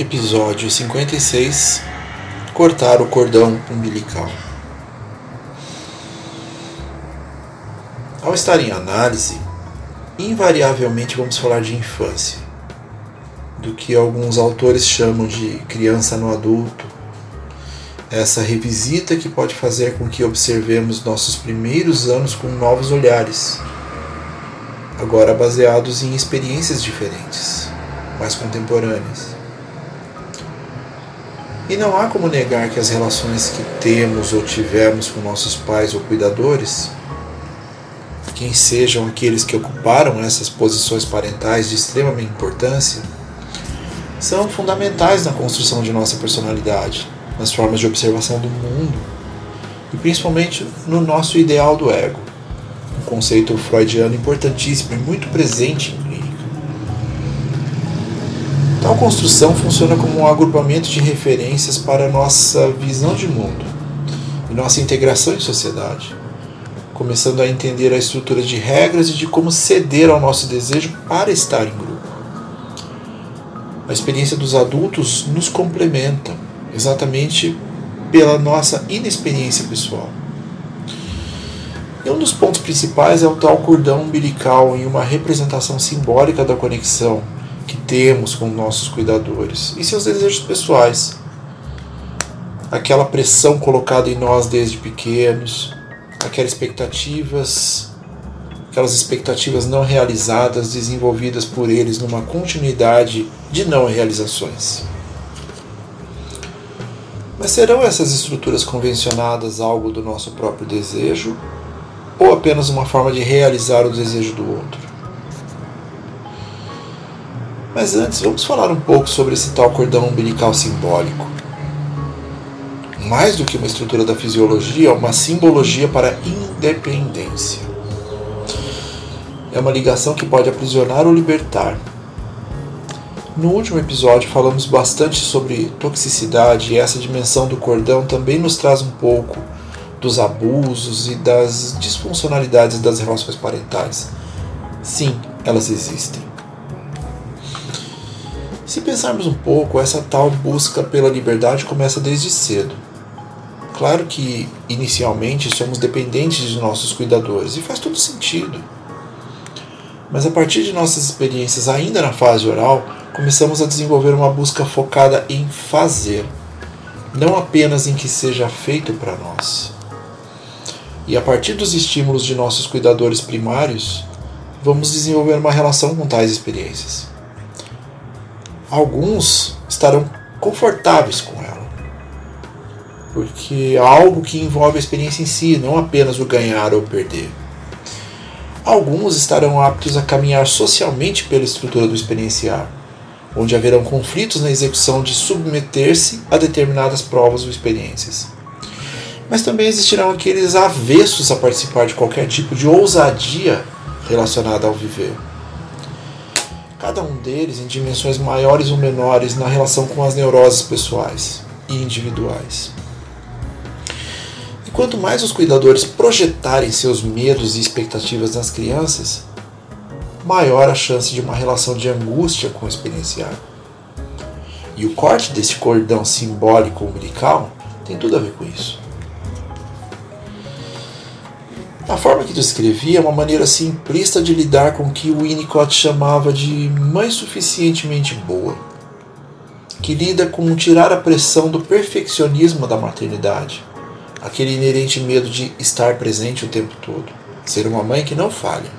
Episódio 56 Cortar o cordão umbilical. Ao estar em análise, invariavelmente vamos falar de infância, do que alguns autores chamam de criança no adulto, essa revisita que pode fazer com que observemos nossos primeiros anos com novos olhares, agora baseados em experiências diferentes, mais contemporâneas. E não há como negar que as relações que temos ou tivemos com nossos pais ou cuidadores, quem sejam aqueles que ocuparam essas posições parentais de extrema importância, são fundamentais na construção de nossa personalidade, nas formas de observação do mundo e principalmente no nosso ideal do ego, um conceito freudiano importantíssimo e muito presente Tal construção funciona como um agrupamento de referências para nossa visão de mundo e nossa integração em sociedade, começando a entender a estrutura de regras e de como ceder ao nosso desejo para estar em grupo. A experiência dos adultos nos complementa, exatamente pela nossa inexperiência pessoal. E um dos pontos principais é o tal cordão umbilical em uma representação simbólica da conexão que temos com nossos cuidadores e seus desejos pessoais. Aquela pressão colocada em nós desde pequenos, aquelas expectativas, aquelas expectativas não realizadas desenvolvidas por eles numa continuidade de não realizações. Mas serão essas estruturas convencionadas algo do nosso próprio desejo ou apenas uma forma de realizar o desejo do outro? Mas antes, vamos falar um pouco sobre esse tal cordão umbilical simbólico. Mais do que uma estrutura da fisiologia, é uma simbologia para independência. É uma ligação que pode aprisionar ou libertar. No último episódio falamos bastante sobre toxicidade e essa dimensão do cordão também nos traz um pouco dos abusos e das disfuncionalidades das relações parentais. Sim, elas existem. Se pensarmos um pouco, essa tal busca pela liberdade começa desde cedo. Claro que inicialmente somos dependentes de nossos cuidadores e faz todo sentido. Mas a partir de nossas experiências ainda na fase oral, começamos a desenvolver uma busca focada em fazer, não apenas em que seja feito para nós. E a partir dos estímulos de nossos cuidadores primários, vamos desenvolver uma relação com tais experiências alguns estarão confortáveis com ela. Porque é algo que envolve a experiência em si, não apenas o ganhar ou perder. Alguns estarão aptos a caminhar socialmente pela estrutura do experienciar, onde haverão conflitos na execução de submeter-se a determinadas provas ou experiências. Mas também existirão aqueles avessos a participar de qualquer tipo de ousadia relacionada ao viver cada um deles em dimensões maiores ou menores na relação com as neuroses pessoais e individuais. E quanto mais os cuidadores projetarem seus medos e expectativas nas crianças, maior a chance de uma relação de angústia com o experienciado. E o corte desse cordão simbólico umbilical tem tudo a ver com isso. A forma que descrevia é uma maneira simplista de lidar com o que Winnicott chamava de mãe suficientemente boa, que lida com tirar a pressão do perfeccionismo da maternidade, aquele inerente medo de estar presente o tempo todo, ser uma mãe que não falha,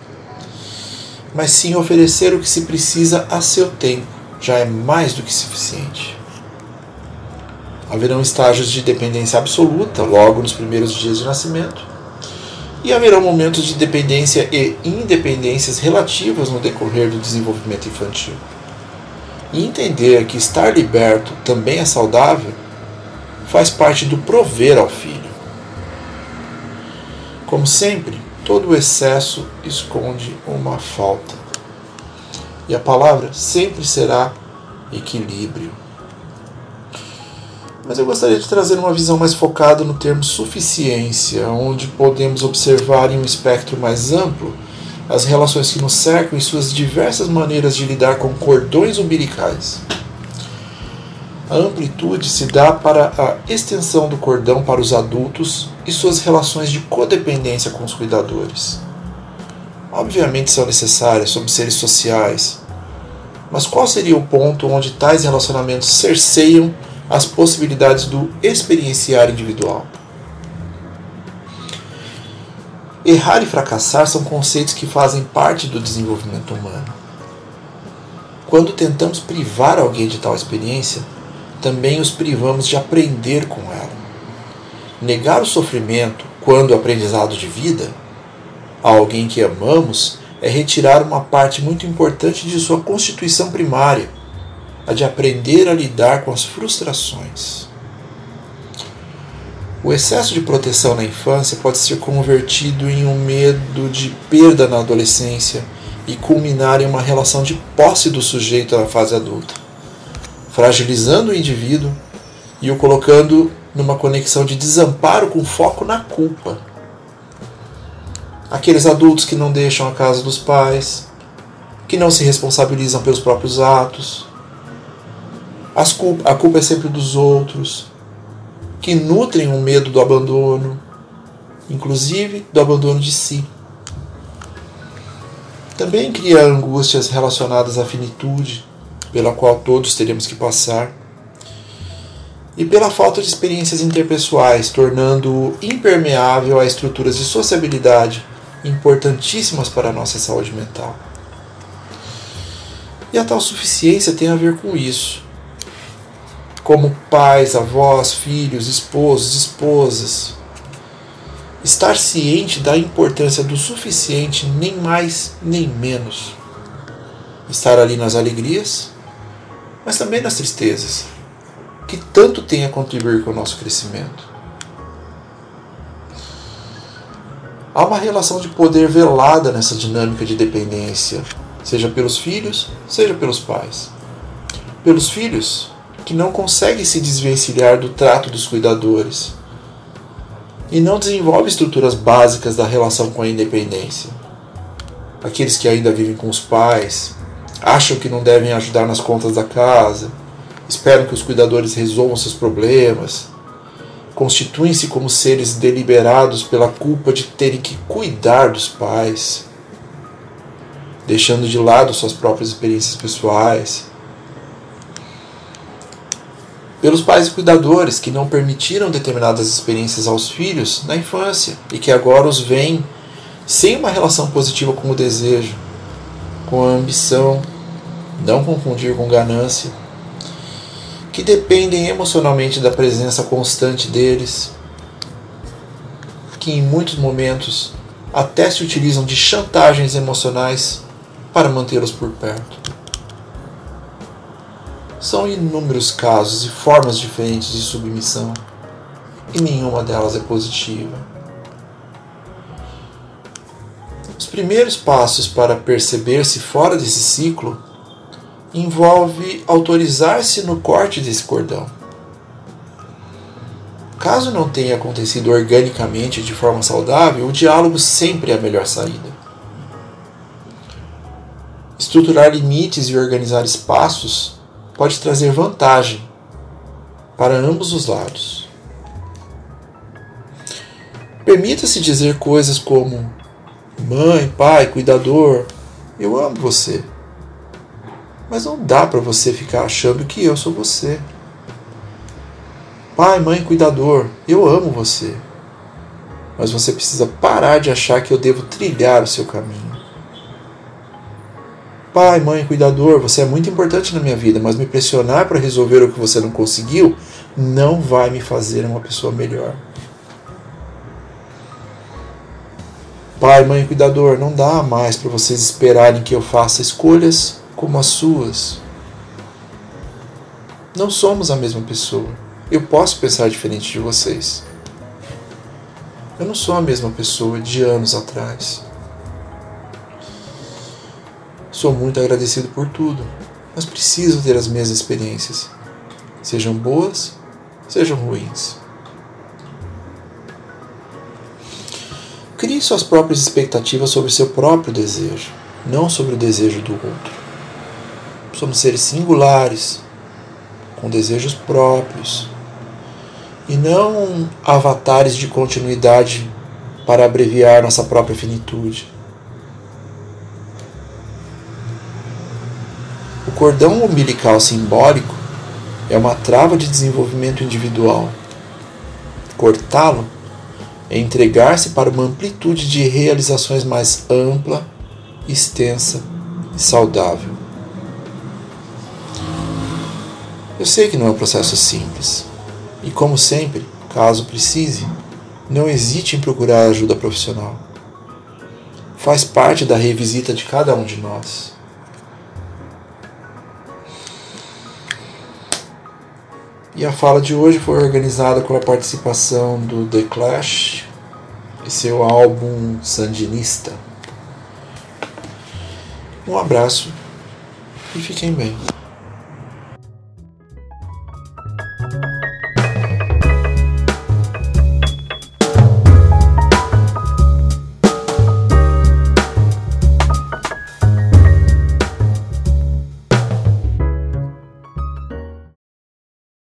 mas sim oferecer o que se precisa a seu tempo, já é mais do que suficiente. Haverão estágios de dependência absoluta logo nos primeiros dias de nascimento E haverão momentos de dependência e independências relativas no decorrer do desenvolvimento infantil. E entender que estar liberto também é saudável faz parte do prover ao filho. Como sempre, todo excesso esconde uma falta. E a palavra sempre será equilíbrio. Mas eu gostaria de trazer uma visão mais focada no termo suficiência, onde podemos observar em um espectro mais amplo as relações que nos cercam e suas diversas maneiras de lidar com cordões umbilicais. A amplitude se dá para a extensão do cordão para os adultos e suas relações de codependência com os cuidadores. Obviamente são necessárias sobre seres sociais, mas qual seria o ponto onde tais relacionamentos cerceiam as possibilidades do experienciar individual? Errar e fracassar são conceitos que fazem parte do desenvolvimento humano. Quando tentamos privar alguém de tal experiência, também os privamos de aprender com ela. Negar o sofrimento quando aprendizado de vida a alguém que amamos é retirar uma parte muito importante de sua constituição primária, a de aprender a lidar com as frustrações. O excesso de proteção na infância pode ser convertido em um medo de perda na adolescência e culminar em uma relação de posse do sujeito na fase adulta, fragilizando o indivíduo e o colocando numa conexão de desamparo com foco na culpa aqueles adultos que não deixam a casa dos pais, que não se responsabilizam pelos próprios atos. Culpa, a culpa é sempre dos outros, que nutrem o medo do abandono, inclusive do abandono de si. Também cria angústias relacionadas à finitude, pela qual todos teremos que passar, e pela falta de experiências interpessoais, tornando-o impermeável a estruturas de sociabilidade importantíssimas para a nossa saúde mental. E a tal suficiência tem a ver com isso. Como pais, avós, filhos, esposos, esposas, estar ciente da importância do suficiente, nem mais nem menos. Estar ali nas alegrias, mas também nas tristezas, que tanto tem a contribuir com o nosso crescimento. Há uma relação de poder velada nessa dinâmica de dependência, seja pelos filhos, seja pelos pais. Pelos filhos, que não conseguem se desvencilhar do trato dos cuidadores e não desenvolvem estruturas básicas da relação com a independência. Aqueles que ainda vivem com os pais, acham que não devem ajudar nas contas da casa, esperam que os cuidadores resolvam seus problemas, constituem-se como seres deliberados pela culpa de terem que cuidar dos pais, deixando de lado suas próprias experiências pessoais. Pelos pais e cuidadores que não permitiram determinadas experiências aos filhos na infância e que agora os veem sem uma relação positiva com o desejo, com a ambição, não confundir com ganância que dependem emocionalmente da presença constante deles, que em muitos momentos até se utilizam de chantagens emocionais para mantê-los por perto. São inúmeros casos e formas diferentes de submissão, e nenhuma delas é positiva. Os primeiros passos para perceber-se fora desse ciclo envolve autorizar-se no corte desse cordão. Caso não tenha acontecido organicamente de forma saudável, o diálogo sempre é a melhor saída. Estruturar limites e organizar espaços pode trazer vantagem para ambos os lados. Permita-se dizer coisas como: Mãe, pai, cuidador, eu amo você. Mas não dá para você ficar achando que eu sou você. Pai, mãe, cuidador, eu amo você. Mas você precisa parar de achar que eu devo trilhar o seu caminho. Pai, mãe, cuidador, você é muito importante na minha vida, mas me pressionar para resolver o que você não conseguiu não vai me fazer uma pessoa melhor. Pai, mãe, cuidador, não dá mais para vocês esperarem que eu faça escolhas como as suas. Não somos a mesma pessoa. Eu posso pensar diferente de vocês. Eu não sou a mesma pessoa de anos atrás. Sou muito agradecido por tudo, mas preciso ter as minhas experiências, sejam boas, sejam ruins. Crie suas próprias expectativas sobre seu próprio desejo, não sobre o desejo do outro. Somos seres singulares, com desejos próprios, e não avatares de continuidade para abreviar nossa própria finitude. O cordão umbilical simbólico é uma trava de desenvolvimento individual. Cortá-lo é entregar-se para uma amplitude de realizações mais ampla, extensa e saudável. Eu sei que não é um processo simples. E como sempre, caso precise, não hesite em procurar ajuda profissional. Faz parte da revisita de cada um de nós. E a fala de hoje foi organizada com a participação do The Clash e seu álbum Sandinista. Um abraço e fiquem bem.